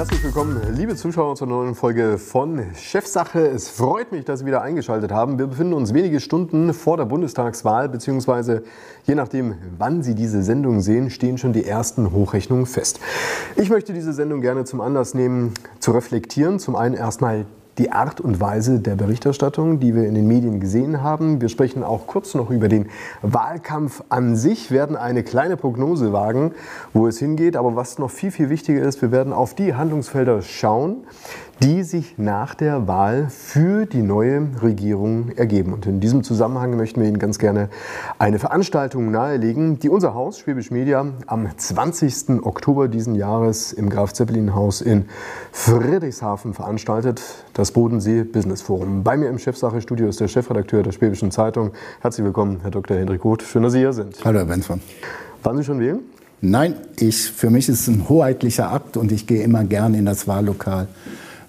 herzlich willkommen, liebe Zuschauer, zur neuen Folge von Chefsache. Es freut mich, dass Sie wieder eingeschaltet haben. Wir befinden uns wenige Stunden vor der Bundestagswahl, beziehungsweise je nachdem, wann Sie diese Sendung sehen, stehen schon die ersten Hochrechnungen fest. Ich möchte diese Sendung gerne zum Anlass nehmen, zu reflektieren. Zum einen erstmal die Art und Weise der Berichterstattung, die wir in den Medien gesehen haben. Wir sprechen auch kurz noch über den Wahlkampf an sich, werden eine kleine Prognose wagen, wo es hingeht. Aber was noch viel, viel wichtiger ist, wir werden auf die Handlungsfelder schauen, die sich nach der Wahl für die neue Regierung ergeben. Und in diesem Zusammenhang möchten wir Ihnen ganz gerne eine Veranstaltung nahelegen, die unser Haus, Schwäbisch Media, am 20. Oktober diesen Jahres im Graf Zeppelin Haus in Friedrichshafen veranstaltet, das Bodensee Business Forum. Bei mir im Chefsache-Studio ist der Chefredakteur der Schwäbischen Zeitung. Herzlich willkommen, Herr Dr. Hendrik Roth. Schön, dass Sie hier sind. Hallo, Herr Benzmann. Waren Sie schon wählen? Nein, ich, für mich ist es ein hoheitlicher Akt und ich gehe immer gern in das Wahllokal.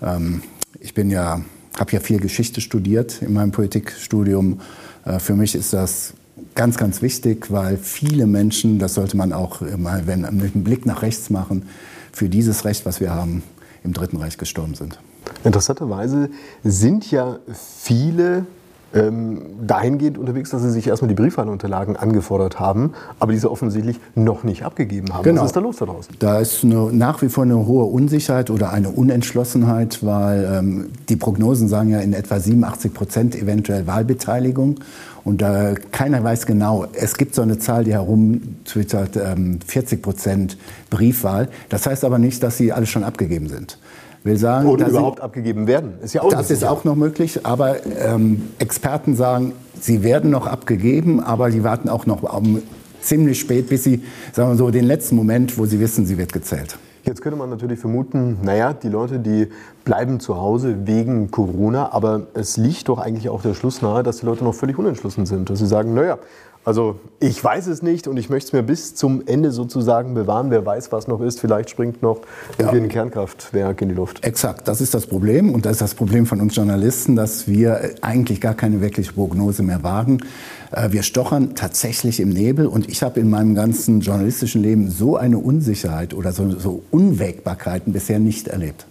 Ähm, ich bin ja, habe ja viel Geschichte studiert in meinem Politikstudium. Äh, für mich ist das ganz, ganz wichtig, weil viele Menschen, das sollte man auch mal wenn, mit einem Blick nach rechts machen, für dieses Recht, was wir haben, im Dritten Reich gestorben sind. Interessanterweise sind ja viele ähm, dahingehend unterwegs, dass sie sich erstmal die Briefwahlunterlagen angefordert haben, aber diese offensichtlich noch nicht abgegeben haben. Genau. Was ist da los da draußen? Da ist eine, nach wie vor eine hohe Unsicherheit oder eine Unentschlossenheit, weil ähm, die Prognosen sagen ja in etwa 87 Prozent eventuell Wahlbeteiligung. Und äh, keiner weiß genau, es gibt so eine Zahl, die herumtwittert, ähm, 40 Prozent Briefwahl. Das heißt aber nicht, dass sie alle schon abgegeben sind will sagen, oder überhaupt sie, abgegeben werden. Ist ja auch das ist auch noch möglich, aber ähm, Experten sagen, sie werden noch abgegeben, aber sie warten auch noch um, ziemlich spät, bis sie, sagen wir so, den letzten Moment, wo sie wissen, sie wird gezählt. Jetzt könnte man natürlich vermuten, naja, die Leute, die bleiben zu Hause wegen Corona, aber es liegt doch eigentlich auch der Schluss nahe, dass die Leute noch völlig unentschlossen sind. Dass sie sagen, naja, also ich weiß es nicht und ich möchte es mir bis zum Ende sozusagen bewahren. Wer weiß, was noch ist. Vielleicht springt noch ja. ein Kernkraftwerk in die Luft. Exakt, das ist das Problem und das ist das Problem von uns Journalisten, dass wir eigentlich gar keine wirkliche Prognose mehr wagen. Äh, wir stochern tatsächlich im Nebel und ich habe in meinem ganzen journalistischen Leben so eine Unsicherheit oder so, so Unwägbarkeiten bisher nicht erlebt.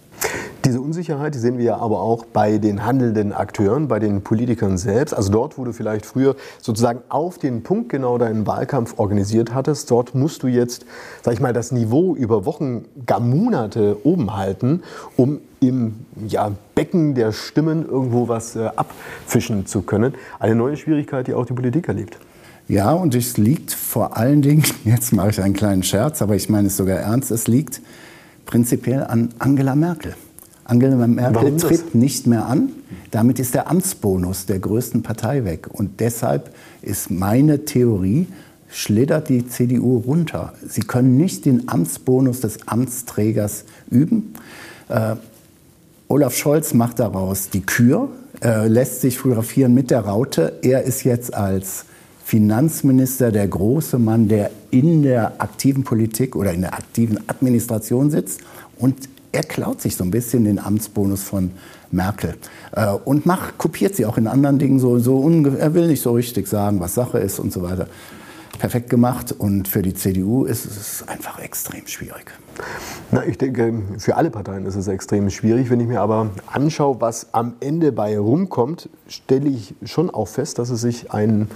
Diese Unsicherheit die sehen wir ja aber auch bei den handelnden Akteuren, bei den Politikern selbst. Also dort, wo du vielleicht früher sozusagen auf den Punkt genau deinen Wahlkampf organisiert hattest, dort musst du jetzt, sag ich mal, das Niveau über Wochen, gar Monate oben halten, um im ja, Becken der Stimmen irgendwo was äh, abfischen zu können. Eine neue Schwierigkeit, die auch die Politik erlebt. Ja, und es liegt vor allen Dingen, jetzt mache ich einen kleinen Scherz, aber ich meine es sogar ernst, es liegt prinzipiell an Angela Merkel. Angela Merkel tritt nicht mehr an. Damit ist der Amtsbonus der größten Partei weg. Und deshalb ist meine Theorie, schlittert die CDU runter. Sie können nicht den Amtsbonus des Amtsträgers üben. Äh, Olaf Scholz macht daraus die Kür, äh, lässt sich fotografieren mit der Raute. Er ist jetzt als Finanzminister der große Mann, der in der aktiven Politik oder in der aktiven Administration sitzt. Und er klaut sich so ein bisschen den Amtsbonus von Merkel äh, und macht, kopiert sie auch in anderen Dingen so, so er will nicht so richtig sagen, was Sache ist und so weiter. Perfekt gemacht und für die CDU ist es einfach extrem schwierig. Na, ich denke, für alle Parteien ist es extrem schwierig. Wenn ich mir aber anschaue, was am Ende bei rumkommt, stelle ich schon auch fest, dass es sich, ein,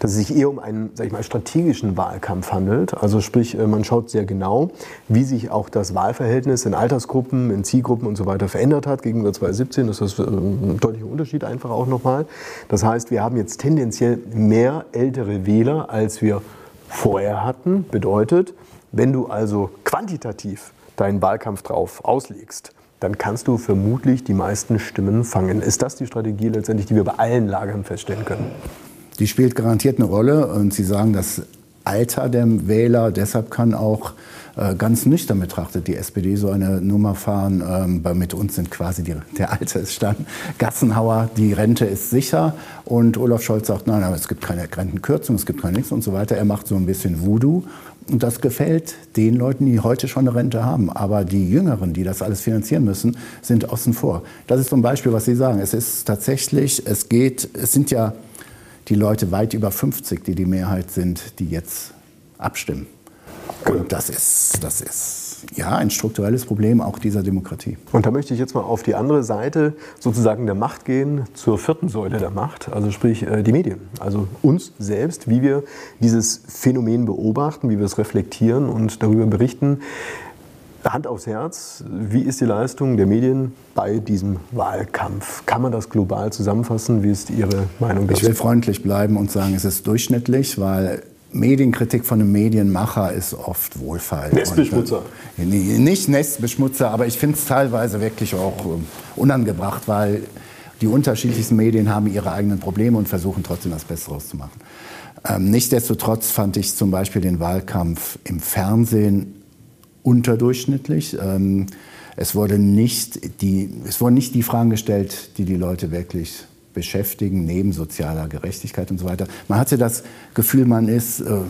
dass es sich eher um einen sag ich mal, strategischen Wahlkampf handelt. Also sprich, äh, man schaut sehr genau, wie sich auch das Wahlverhältnis in Altersgruppen, in Zielgruppen und so weiter verändert hat. Gegenüber 2017 Das ist äh, ein deutlicher Unterschied einfach auch nochmal. Das heißt, wir haben jetzt tendenziell mehr ältere Wähler, als wir vorher hatten. Bedeutet, wenn du also quantitativ deinen Wahlkampf drauf auslegst, dann kannst du vermutlich die meisten Stimmen fangen. Ist das die Strategie letztendlich, die wir bei allen Lagern feststellen können? Die spielt garantiert eine Rolle und Sie sagen, das Alter der Wähler, deshalb kann auch äh, ganz nüchtern betrachtet die SPD so eine Nummer fahren. Ähm, mit uns sind quasi die, der Altersstand Gassenhauer, die Rente ist sicher und Olaf Scholz sagt, nein, aber es gibt keine Rentenkürzung, es gibt kein nichts und so weiter. Er macht so ein bisschen Voodoo und das gefällt den Leuten, die heute schon eine Rente haben. Aber die Jüngeren, die das alles finanzieren müssen, sind außen vor. Das ist zum Beispiel, was Sie sagen. Es ist tatsächlich, es geht, es sind ja die Leute weit über 50, die die Mehrheit sind, die jetzt abstimmen. Und das ist, das ist ja ein strukturelles Problem auch dieser Demokratie. Und da möchte ich jetzt mal auf die andere Seite sozusagen der Macht gehen, zur vierten Säule der Macht, also sprich äh, die Medien. Also uns selbst, wie wir dieses Phänomen beobachten, wie wir es reflektieren und darüber berichten. Hand aufs Herz, wie ist die Leistung der Medien bei diesem Wahlkampf? Kann man das global zusammenfassen? Wie ist Ihre Meinung dazu? Ich will freundlich bleiben und sagen, es ist durchschnittlich, weil Medienkritik von einem Medienmacher ist oft Wohlfall. Nestbeschmutzer. Und, äh, nicht Nestbeschmutzer, aber ich finde es teilweise wirklich auch äh, unangebracht, weil die unterschiedlichsten Medien haben ihre eigenen Probleme und versuchen trotzdem das Beste zu machen. Ähm, nichtsdestotrotz fand ich zum Beispiel den Wahlkampf im Fernsehen unterdurchschnittlich. Ähm, es, wurde nicht die, es wurden nicht die Fragen gestellt, die die Leute wirklich beschäftigen, neben sozialer Gerechtigkeit und so weiter. Man hatte das Gefühl, man ist, äh,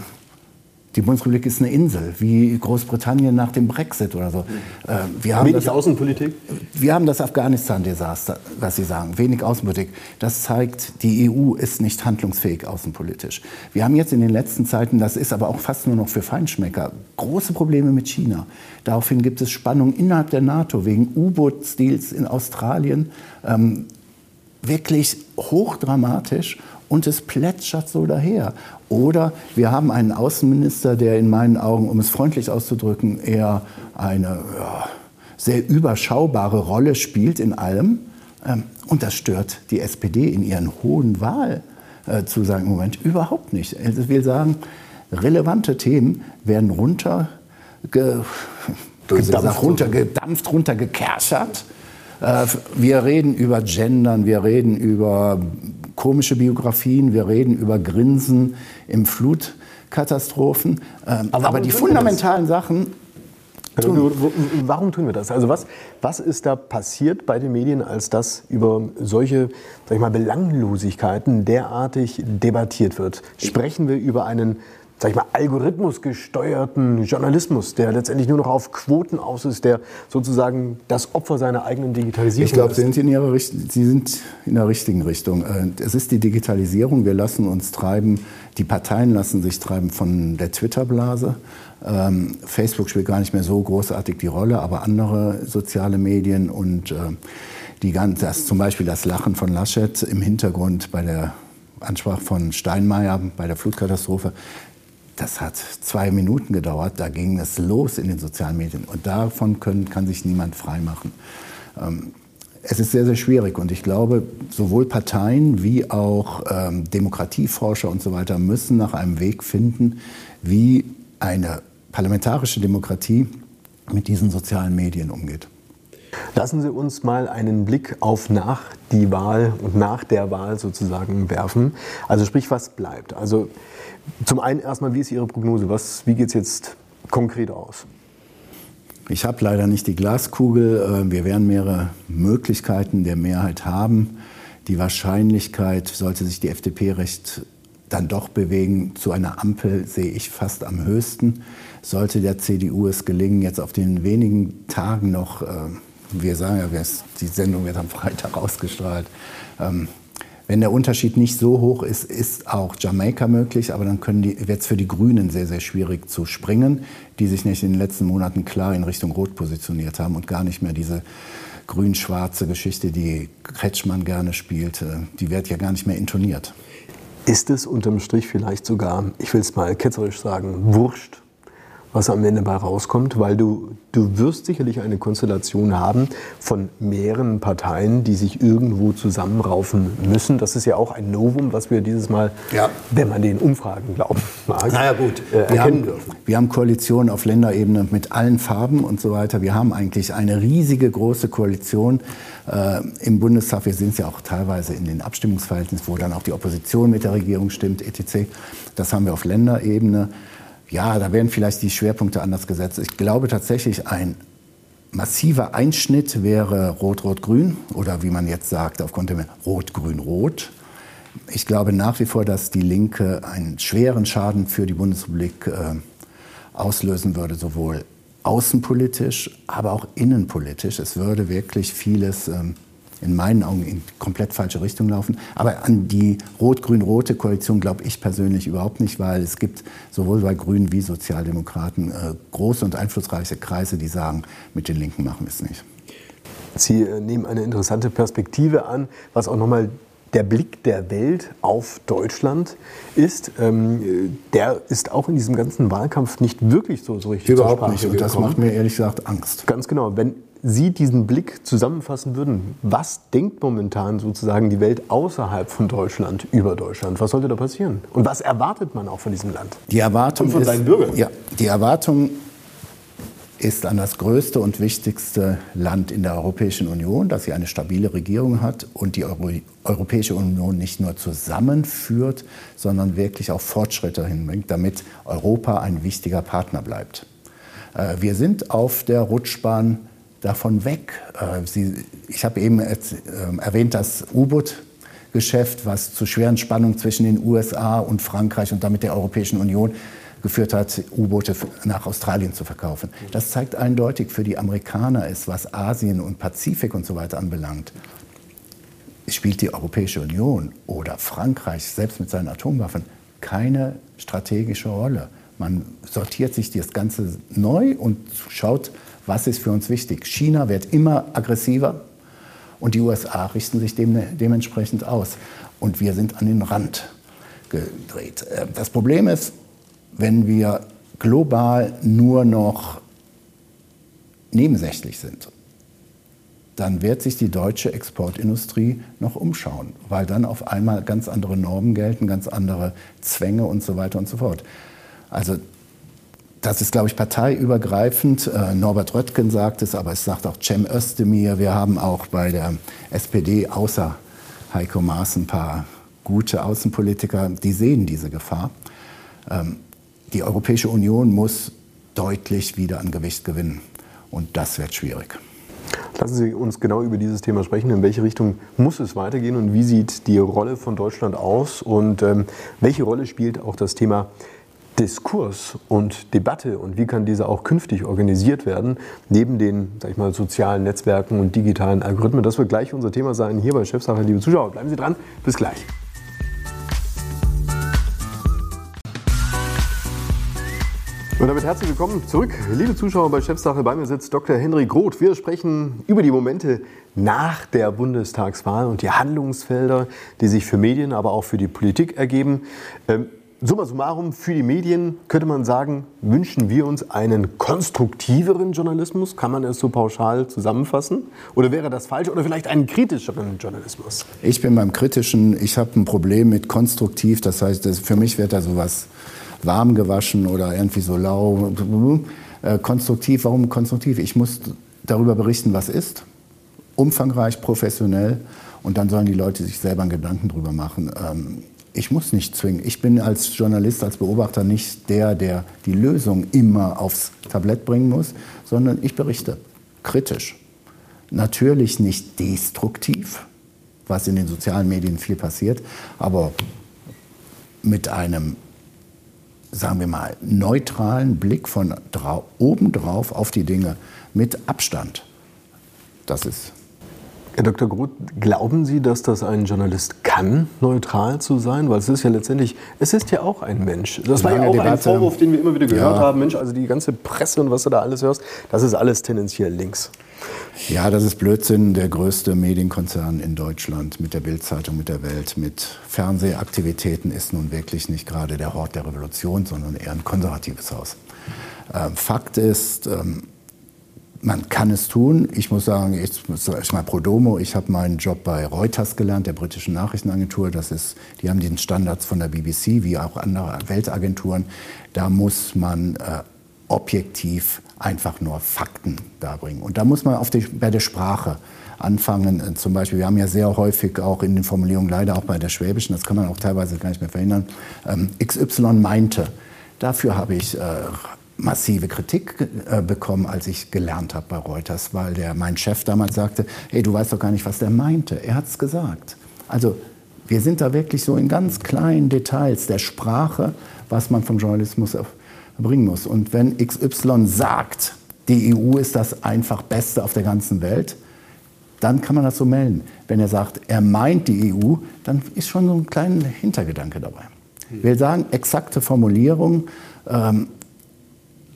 die Bundesrepublik ist eine Insel, wie Großbritannien nach dem Brexit oder so. Äh, wir haben wenig das, Außenpolitik? Wir haben das Afghanistan-Desaster, was Sie sagen, wenig Außenpolitik. Das zeigt, die EU ist nicht handlungsfähig außenpolitisch. Wir haben jetzt in den letzten Zeiten, das ist aber auch fast nur noch für Feinschmecker, große Probleme mit China. Daraufhin gibt es Spannungen innerhalb der NATO wegen U-Boot-Stils in Australien. Ähm, wirklich hochdramatisch und es plätschert so daher. Oder wir haben einen Außenminister, der in meinen Augen, um es freundlich auszudrücken, eher eine ja, sehr überschaubare Rolle spielt in allem. Ähm, und das stört die SPD in ihren hohen Wahlzusagen im Moment überhaupt nicht. Ich will sagen, relevante Themen werden runterge runtergedampft, runtergekerchert äh, wir reden über Gendern, wir reden über komische Biografien, wir reden über Grinsen im Flutkatastrophen. Ähm, aber, aber die fundamentalen Sachen Tun. Warum tun wir das? Also was, was ist da passiert bei den Medien, als das über solche sag ich mal, Belanglosigkeiten derartig debattiert wird? Sprechen wir über einen sag ich mal, algorithmusgesteuerten Journalismus, der letztendlich nur noch auf Quoten aus ist, der sozusagen das Opfer seiner eigenen Digitalisierung ich glaub, ist? Ich glaube, Sie sind in der richtigen Richtung. Äh, es ist die Digitalisierung. Wir lassen uns treiben, die Parteien lassen sich treiben von der Twitter-Blase. Ähm, Facebook spielt gar nicht mehr so großartig die Rolle, aber andere soziale Medien und äh, die ganz, das, zum Beispiel das Lachen von Laschet im Hintergrund bei der Ansprache von Steinmeier bei der Flutkatastrophe, das hat zwei Minuten gedauert, da ging es los in den sozialen Medien. Und davon können, kann sich niemand freimachen. Ähm, es ist sehr, sehr schwierig und ich glaube, sowohl Parteien wie auch ähm, Demokratieforscher und so weiter müssen nach einem Weg finden, wie eine parlamentarische Demokratie mit diesen sozialen Medien umgeht. Lassen Sie uns mal einen Blick auf nach die Wahl und nach der Wahl sozusagen werfen. Also sprich, was bleibt? Also zum einen erstmal, wie ist Ihre Prognose? Was, wie geht es jetzt konkret aus? Ich habe leider nicht die Glaskugel. Äh, wir werden mehrere Möglichkeiten der Mehrheit haben. Die Wahrscheinlichkeit, sollte sich die FDP recht dann doch bewegen, zu einer Ampel sehe ich fast am höchsten. Sollte der CDU es gelingen, jetzt auf den wenigen Tagen noch, äh, wir sagen ja, die Sendung wird am Freitag ausgestrahlt, ähm, wenn der Unterschied nicht so hoch ist, ist auch Jamaika möglich, aber dann wird es für die Grünen sehr, sehr schwierig zu springen, die sich nicht in den letzten Monaten klar in Richtung Rot positioniert haben und gar nicht mehr diese grün-schwarze Geschichte, die Kretschmann gerne spielt, die wird ja gar nicht mehr intoniert. Ist es unterm Strich vielleicht sogar, ich will es mal ketzerisch sagen, wurscht, was am Ende bei rauskommt, weil du, du wirst sicherlich eine Konstellation haben von mehreren Parteien, die sich irgendwo zusammenraufen müssen. Das ist ja auch ein Novum, was wir dieses Mal, ja. wenn man den Umfragen glauben mag, naja, gut. Äh, erkennen wir haben, dürfen. Wir haben Koalitionen auf Länderebene mit allen Farben und so weiter. Wir haben eigentlich eine riesige große Koalition äh, im Bundestag. Wir sehen es ja auch teilweise in den Abstimmungsverhältnissen, wo dann auch die Opposition mit der Regierung stimmt, etc. Das haben wir auf Länderebene. Ja, da werden vielleicht die Schwerpunkte anders gesetzt. Ich glaube tatsächlich, ein massiver Einschnitt wäre Rot-Rot-Grün oder wie man jetzt sagt, aufgrund der Rot-Grün-Rot. Ich glaube nach wie vor, dass die Linke einen schweren Schaden für die Bundesrepublik äh, auslösen würde, sowohl außenpolitisch, aber auch innenpolitisch. Es würde wirklich vieles ähm, in meinen Augen in komplett falsche Richtung laufen. Aber an die rot-grün-rote Koalition glaube ich persönlich überhaupt nicht, weil es gibt sowohl bei Grünen wie Sozialdemokraten äh, große und einflussreiche Kreise, die sagen, mit den Linken machen wir es nicht. Sie äh, nehmen eine interessante Perspektive an, was auch nochmal der Blick der Welt auf Deutschland ist. Ähm, der ist auch in diesem ganzen Wahlkampf nicht wirklich so, so richtig Überhaupt nicht. Und das macht mir ehrlich gesagt Angst. Ganz genau. Wenn Sie diesen Blick zusammenfassen würden, was denkt momentan sozusagen die Welt außerhalb von Deutschland über Deutschland? Was sollte da passieren? Und was erwartet man auch von diesem Land? Die Erwartung Und von ist, seinen Bürgern? Ja, die Erwartung ist an das größte und wichtigste Land in der Europäischen Union, dass sie eine stabile Regierung hat und die Euro Europäische Union nicht nur zusammenführt, sondern wirklich auch Fortschritte hinbringt, damit Europa ein wichtiger Partner bleibt. Äh, wir sind auf der Rutschbahn davon weg. Äh, sie, ich habe eben äh, erwähnt, das U-Boot-Geschäft, was zu schweren Spannungen zwischen den USA und Frankreich und damit der Europäischen Union geführt hat, U-Boote nach Australien zu verkaufen. Das zeigt eindeutig, für die Amerikaner ist, was Asien und Pazifik und so weiter anbelangt, spielt die Europäische Union oder Frankreich selbst mit seinen Atomwaffen keine strategische Rolle. Man sortiert sich das Ganze neu und schaut, was ist für uns wichtig. China wird immer aggressiver und die USA richten sich dem, dementsprechend aus. Und wir sind an den Rand gedreht. Äh, das Problem ist, wenn wir global nur noch nebensächlich sind, dann wird sich die deutsche Exportindustrie noch umschauen, weil dann auf einmal ganz andere Normen gelten, ganz andere Zwänge und so weiter und so fort. Also das ist, glaube ich, parteiübergreifend. Äh, Norbert Röttgen sagt es, aber es sagt auch Cem Özdemir. Wir haben auch bei der SPD außer Heiko Maas ein paar gute Außenpolitiker, die sehen diese Gefahr. Ähm, die Europäische Union muss deutlich wieder an Gewicht gewinnen. Und das wird schwierig. Lassen Sie uns genau über dieses Thema sprechen. In welche Richtung muss es weitergehen und wie sieht die Rolle von Deutschland aus und ähm, welche Rolle spielt auch das Thema Diskurs und Debatte und wie kann diese auch künftig organisiert werden, neben den sag ich mal, sozialen Netzwerken und digitalen Algorithmen. Das wird gleich unser Thema sein hier bei Chefsache. Liebe Zuschauer, bleiben Sie dran. Bis gleich. Und damit herzlich willkommen zurück, liebe Zuschauer bei Chefsache. Bei mir sitzt Dr. Henrik Roth. Wir sprechen über die Momente nach der Bundestagswahl und die Handlungsfelder, die sich für Medien, aber auch für die Politik ergeben. Ähm, summa summarum, für die Medien könnte man sagen, wünschen wir uns einen konstruktiveren Journalismus. Kann man es so pauschal zusammenfassen? Oder wäre das falsch? Oder vielleicht einen kritischeren Journalismus? Ich bin beim Kritischen. Ich habe ein Problem mit konstruktiv. Das heißt, für mich wird da sowas warm gewaschen oder irgendwie so lau. Äh, konstruktiv, warum konstruktiv? Ich muss darüber berichten, was ist, umfangreich, professionell und dann sollen die Leute sich selber einen Gedanken drüber machen. Ich muss nicht zwingen. Ich bin als Journalist, als Beobachter nicht der, der die Lösung immer aufs Tablett bringen muss, sondern ich berichte kritisch. Natürlich nicht destruktiv, was in den sozialen Medien viel passiert, aber mit einem sagen wir mal, neutralen Blick von obendrauf auf die Dinge mit Abstand. Das ist. Herr Dr. Groth, glauben Sie, dass das ein Journalist kann, neutral zu sein? Weil es ist ja letztendlich, es ist ja auch ein Mensch. Das war ja auch Debatte. ein Vorwurf, den wir immer wieder gehört ja. haben. Mensch, also die ganze Presse und was du da alles hörst, das ist alles tendenziell links. Ja, das ist Blödsinn. Der größte Medienkonzern in Deutschland mit der Bildzeitung, mit der Welt, mit Fernsehaktivitäten ist nun wirklich nicht gerade der Hort der Revolution, sondern eher ein konservatives Haus. Ähm, Fakt ist, ähm, man kann es tun. Ich muss sagen, ich, ich mal pro domo, ich habe meinen Job bei Reuters gelernt, der britischen Nachrichtenagentur. Das ist, die haben den Standards von der BBC wie auch andere Weltagenturen. Da muss man äh, objektiv einfach nur Fakten darbringen. Und da muss man die, bei der Sprache anfangen. Äh, zum Beispiel, wir haben ja sehr häufig auch in den Formulierungen, leider auch bei der Schwäbischen, das kann man auch teilweise gar nicht mehr verhindern, ähm, XY meinte. Dafür habe ich äh, massive Kritik äh, bekommen, als ich gelernt habe bei Reuters, weil der, mein Chef damals sagte, hey, du weißt doch gar nicht, was der meinte. Er hat es gesagt. Also wir sind da wirklich so in ganz kleinen Details der Sprache, was man vom Journalismus bringen muss. Und wenn XY sagt, die EU ist das einfach Beste auf der ganzen Welt, dann kann man das so melden. Wenn er sagt, er meint die EU, dann ist schon so ein kleiner Hintergedanke dabei. Ich will sagen, exakte Formulierung. Ähm,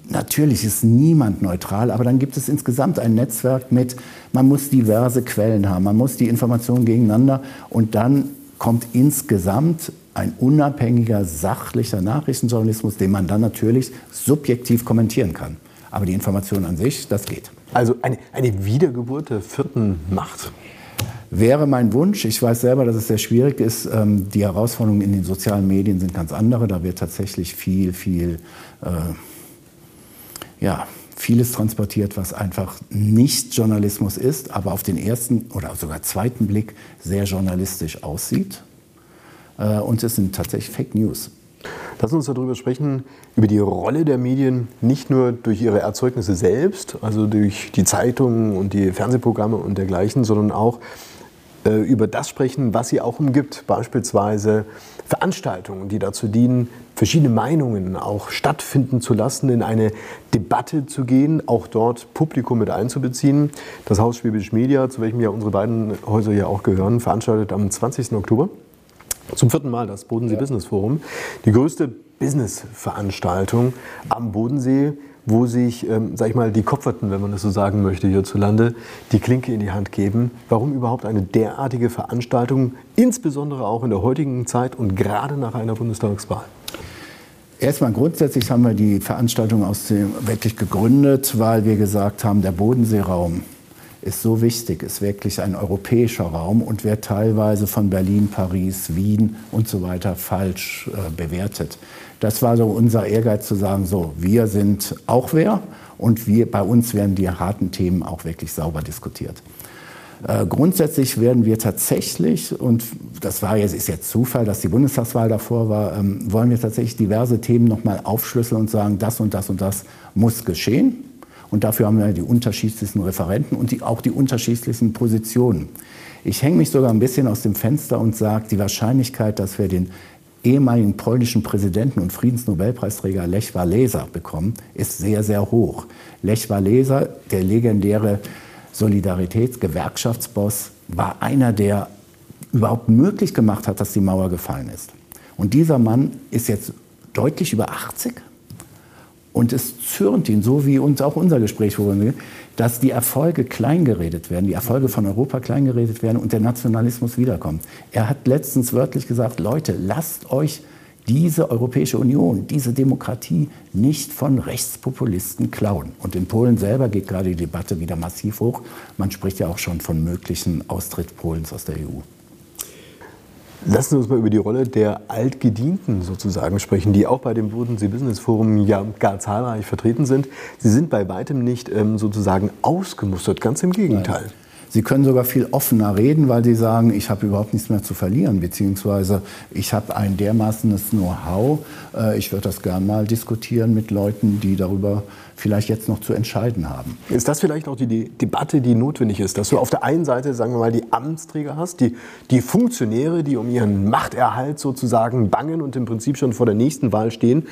natürlich ist niemand neutral, aber dann gibt es insgesamt ein Netzwerk mit, man muss diverse Quellen haben, man muss die Informationen gegeneinander und dann kommt insgesamt ein unabhängiger, sachlicher Nachrichtenjournalismus, den man dann natürlich subjektiv kommentieren kann. Aber die Information an sich, das geht. Also eine, eine Wiedergeburt der vierten Macht. Wäre mein Wunsch. Ich weiß selber, dass es sehr schwierig ist. Ähm, die Herausforderungen in den sozialen Medien sind ganz andere. Da wird tatsächlich viel, viel, äh, ja, vieles transportiert, was einfach nicht Journalismus ist, aber auf den ersten oder sogar zweiten Blick sehr journalistisch aussieht. Äh, und es sind tatsächlich Fake News. Lass uns darüber sprechen, über die Rolle der Medien, nicht nur durch ihre Erzeugnisse selbst, also durch die Zeitungen und die Fernsehprogramme und dergleichen, sondern auch über das sprechen, was sie auch umgibt, beispielsweise Veranstaltungen, die dazu dienen, verschiedene Meinungen auch stattfinden zu lassen, in eine Debatte zu gehen, auch dort Publikum mit einzubeziehen. Das Haus Schwäbisch Media, zu welchem ja unsere beiden Häuser ja auch gehören, veranstaltet am 20. Oktober zum vierten Mal das Bodensee ja. Business Forum, die größte Business-Veranstaltung am Bodensee, wo sich, ähm, sag ich mal, die Kopferten, wenn man das so sagen möchte, hierzulande, die Klinke in die Hand geben. Warum überhaupt eine derartige Veranstaltung, insbesondere auch in der heutigen Zeit und gerade nach einer Bundestagswahl? Erstmal grundsätzlich haben wir die Veranstaltung aus dem, wirklich gegründet, weil wir gesagt haben, der Bodenseeraum ist so wichtig, ist wirklich ein europäischer Raum und wird teilweise von Berlin, Paris, Wien und so weiter falsch äh, bewertet. Das war so unser Ehrgeiz zu sagen, so, wir sind auch wer und wir, bei uns werden die harten Themen auch wirklich sauber diskutiert. Äh, grundsätzlich werden wir tatsächlich, und das war jetzt, ist jetzt Zufall, dass die Bundestagswahl davor war, ähm, wollen wir tatsächlich diverse Themen nochmal aufschlüsseln und sagen, das und das und das muss geschehen. Und dafür haben wir die unterschiedlichsten Referenten und die, auch die unterschiedlichsten Positionen. Ich hänge mich sogar ein bisschen aus dem Fenster und sage, die Wahrscheinlichkeit, dass wir den ehemaligen polnischen Präsidenten und Friedensnobelpreisträger Lech Walesa bekommen, ist sehr, sehr hoch. Lech Walesa, der legendäre Solidaritätsgewerkschaftsboss, war einer, der überhaupt möglich gemacht hat, dass die Mauer gefallen ist. Und dieser Mann ist jetzt deutlich über 80 und es zürnt ihn, so wie uns auch unser Gespräch, wir, dass die Erfolge kleingeredet werden, die Erfolge von Europa kleingeredet werden und der Nationalismus wiederkommt. Er hat letztens wörtlich gesagt, Leute, lasst euch diese Europäische Union, diese Demokratie nicht von Rechtspopulisten klauen. Und in Polen selber geht gerade die Debatte wieder massiv hoch. Man spricht ja auch schon von möglichen Austritt Polens aus der EU. Lassen Sie uns mal über die Rolle der Altgedienten sozusagen sprechen, die auch bei dem Bodensee Business Forum ja gar zahlreich vertreten sind. Sie sind bei weitem nicht ähm, sozusagen ausgemustert, ganz im Gegenteil. Sie können sogar viel offener reden, weil Sie sagen, ich habe überhaupt nichts mehr zu verlieren, beziehungsweise ich habe ein dermaßenes Know-how. Äh, ich würde das gern mal diskutieren mit Leuten, die darüber vielleicht jetzt noch zu entscheiden haben. Ist das vielleicht auch die, die Debatte, die notwendig ist, dass du auf der einen Seite, sagen wir mal, die Amtsträger hast, die, die Funktionäre, die um ihren Machterhalt sozusagen bangen und im Prinzip schon vor der nächsten Wahl stehen,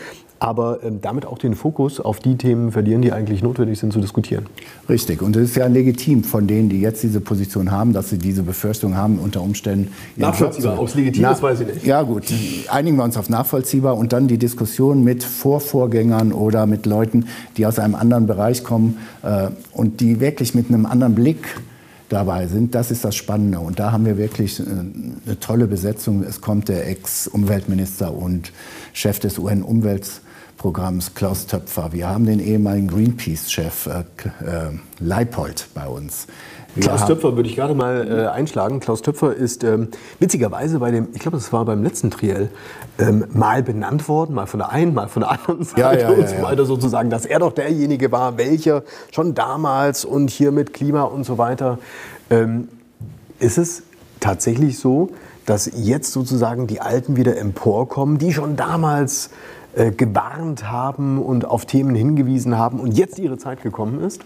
aber ähm, damit auch den Fokus auf die Themen verlieren, die eigentlich notwendig sind zu diskutieren. Richtig. Und es ist ja legitim von denen, die jetzt diese Position haben, dass sie diese Befürchtung haben, unter Umständen. Nachvollziehbar. Aus legitim, das weiß ich nicht. Ja, gut. Einigen wir uns auf nachvollziehbar und dann die Diskussion mit Vorvorgängern oder mit Leuten, die aus einem anderen Bereich kommen äh, und die wirklich mit einem anderen Blick dabei sind. Das ist das Spannende. Und da haben wir wirklich äh, eine tolle Besetzung. Es kommt der Ex-Umweltminister und Chef des UN-Umweltministeriums Programms Klaus Töpfer. Wir haben den ehemaligen Greenpeace-Chef äh, äh, Leipold bei uns. Klaus Töpfer würde ich gerade mal äh, einschlagen. Klaus Töpfer ist ähm, witzigerweise bei dem, ich glaube, das war beim letzten Triell, ähm, mal benannt worden, mal von der einen, mal von der anderen Seite ja, ja, und so weiter sozusagen, dass er doch derjenige war, welcher schon damals und hier mit Klima und so weiter. Ähm, ist es tatsächlich so, dass jetzt sozusagen die Alten wieder emporkommen, die schon damals äh, gewarnt haben und auf Themen hingewiesen haben und jetzt ihre Zeit gekommen ist?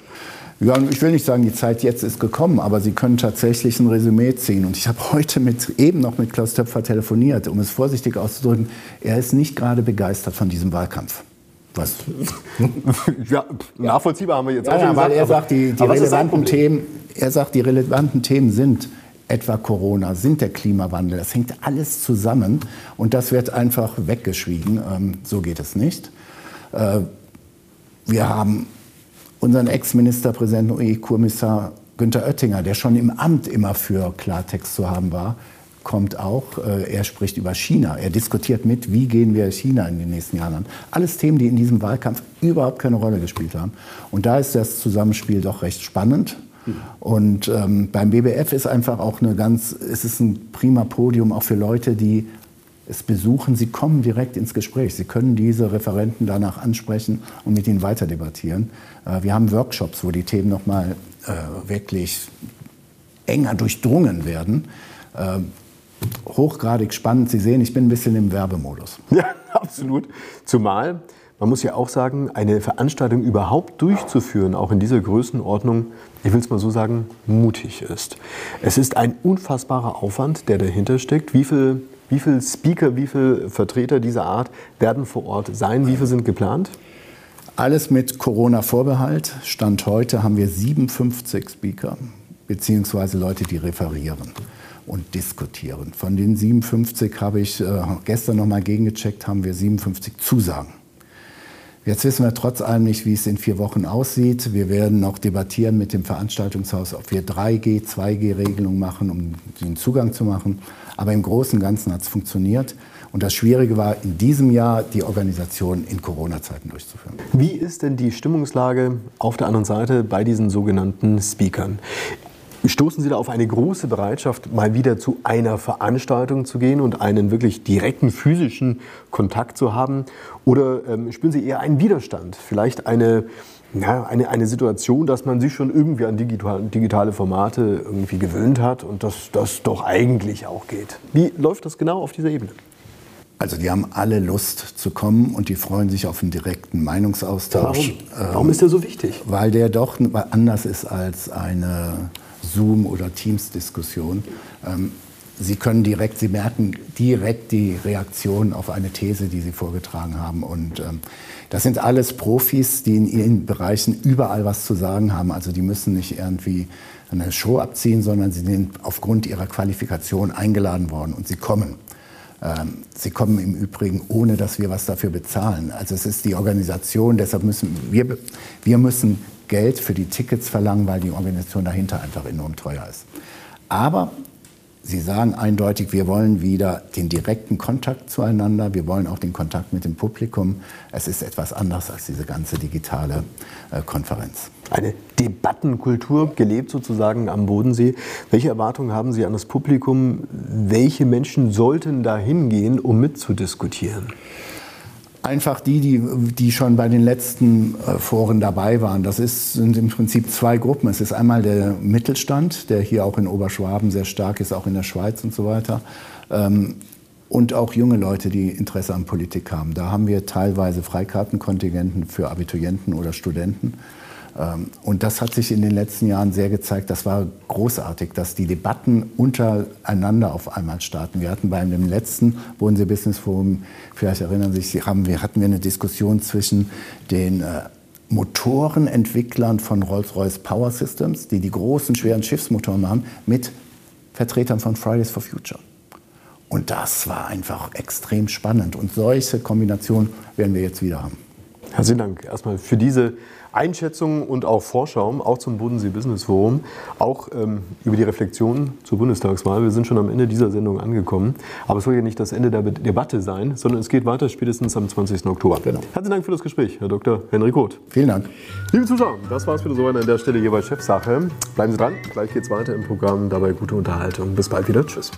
Ja, ich will nicht sagen, die Zeit jetzt ist gekommen, aber Sie können tatsächlich ein Resümee ziehen. Und ich habe heute mit, eben noch mit Klaus Töpfer telefoniert, um es vorsichtig auszudrücken. Er ist nicht gerade begeistert von diesem Wahlkampf. Was? ja, nachvollziehbar haben wir jetzt ja, auch ja, weil er sagt, die, die relevanten Themen, er sagt, die relevanten Themen sind etwa Corona, sind der Klimawandel. Das hängt alles zusammen und das wird einfach weggeschwiegen. Ähm, so geht es nicht. Äh, wir haben unseren Ex-Ministerpräsidenten und EU-Kommissar Günther Oettinger, der schon im Amt immer für Klartext zu haben war, kommt auch. Äh, er spricht über China. Er diskutiert mit, wie gehen wir China in den nächsten Jahren an. Alles Themen, die in diesem Wahlkampf überhaupt keine Rolle gespielt haben. Und da ist das Zusammenspiel doch recht spannend. Und ähm, beim BBF ist einfach auch eine ganz, es ist ein prima Podium auch für Leute, die es besuchen. Sie kommen direkt ins Gespräch. Sie können diese Referenten danach ansprechen und mit ihnen weiter debattieren. Äh, wir haben Workshops, wo die Themen nochmal äh, wirklich enger durchdrungen werden. Äh, hochgradig spannend. Sie sehen, ich bin ein bisschen im Werbemodus. Ja, absolut. Zumal, man muss ja auch sagen, eine Veranstaltung überhaupt durchzuführen, auch in dieser Größenordnung, ich will es mal so sagen, mutig ist. Es ist ein unfassbarer Aufwand, der dahinter steckt. Wie viele wie viel Speaker, wie viele Vertreter dieser Art werden vor Ort sein? Wie viele sind geplant? Alles mit Corona-Vorbehalt. Stand heute haben wir 57 Speaker, beziehungsweise Leute, die referieren und diskutieren. Von den 57 habe ich äh, gestern noch mal gegengecheckt, haben wir 57 Zusagen. Jetzt wissen wir trotz allem nicht, wie es in vier Wochen aussieht. Wir werden noch debattieren mit dem Veranstaltungshaus, ob wir 3G, 2G-Regelungen machen, um den Zugang zu machen. Aber im Großen und Ganzen hat es funktioniert. Und das Schwierige war, in diesem Jahr die Organisation in Corona-Zeiten durchzuführen. Wie ist denn die Stimmungslage auf der anderen Seite bei diesen sogenannten Speakern? Stoßen Sie da auf eine große Bereitschaft, mal wieder zu einer Veranstaltung zu gehen und einen wirklich direkten physischen Kontakt zu haben? Oder ähm, spüren Sie eher einen Widerstand? Vielleicht eine, ja, eine, eine Situation, dass man sich schon irgendwie an digital, digitale Formate irgendwie gewöhnt hat und dass das doch eigentlich auch geht. Wie läuft das genau auf dieser Ebene? Also die haben alle Lust zu kommen und die freuen sich auf einen direkten Meinungsaustausch. Warum, Warum ist der so wichtig? Weil der doch anders ist als eine Zoom- oder Teams-Diskussion. Ähm, Sie können direkt, Sie merken direkt die Reaktion auf eine These, die Sie vorgetragen haben. Und ähm, das sind alles Profis, die in ihren Bereichen überall was zu sagen haben. Also die müssen nicht irgendwie eine Show abziehen, sondern sie sind aufgrund ihrer Qualifikation eingeladen worden und sie kommen. Ähm, sie kommen im Übrigen, ohne dass wir was dafür bezahlen. Also es ist die Organisation, deshalb müssen wir, wir müssen Geld für die Tickets verlangen, weil die Organisation dahinter einfach enorm teuer ist. Aber Sie sagen eindeutig, wir wollen wieder den direkten Kontakt zueinander, wir wollen auch den Kontakt mit dem Publikum. Es ist etwas anders als diese ganze digitale äh, Konferenz. Eine Debattenkultur gelebt sozusagen am Bodensee. Welche Erwartungen haben Sie an das Publikum? Welche Menschen sollten da hingehen, um mitzudiskutieren? Einfach die, die, die schon bei den letzten äh, Foren dabei waren. Das ist, sind im Prinzip zwei Gruppen. Es ist einmal der Mittelstand, der hier auch in Oberschwaben sehr stark ist, auch in der Schweiz und so weiter. Ähm, und auch junge Leute, die Interesse an Politik haben. Da haben wir teilweise Freikartenkontingenten für Abiturienten oder Studenten. Ähm, und das hat sich in den letzten Jahren sehr gezeigt. Das war großartig, dass die Debatten untereinander auf einmal starten. Wir hatten bei dem letzten Bodensee Business Forum, vielleicht erinnern Sie sich, haben wir, hatten wir eine Diskussion zwischen den äh, Motorenentwicklern von Rolls-Royce Power Systems, die die großen, schweren Schiffsmotoren machen, mit Vertretern von Fridays for Future. Und das war einfach extrem spannend. Und solche Kombinationen werden wir jetzt wieder haben. Herzlichen Dank erstmal für diese Einschätzungen und auch Vorschau, auch zum Bodensee Business Forum, auch ähm, über die Reflexion zur Bundestagswahl. Wir sind schon am Ende dieser Sendung angekommen. Aber es soll ja nicht das Ende der Debatte sein, sondern es geht weiter spätestens am 20. Oktober. Genau. Herzlichen Dank für das Gespräch, Herr Dr. Henrik Roth. Vielen Dank. Liebe Zuschauer, das war es wieder so an der Stelle jeweils Chefsache. Bleiben Sie dran, gleich geht es weiter im Programm. Dabei gute Unterhaltung. Bis bald wieder. Tschüss.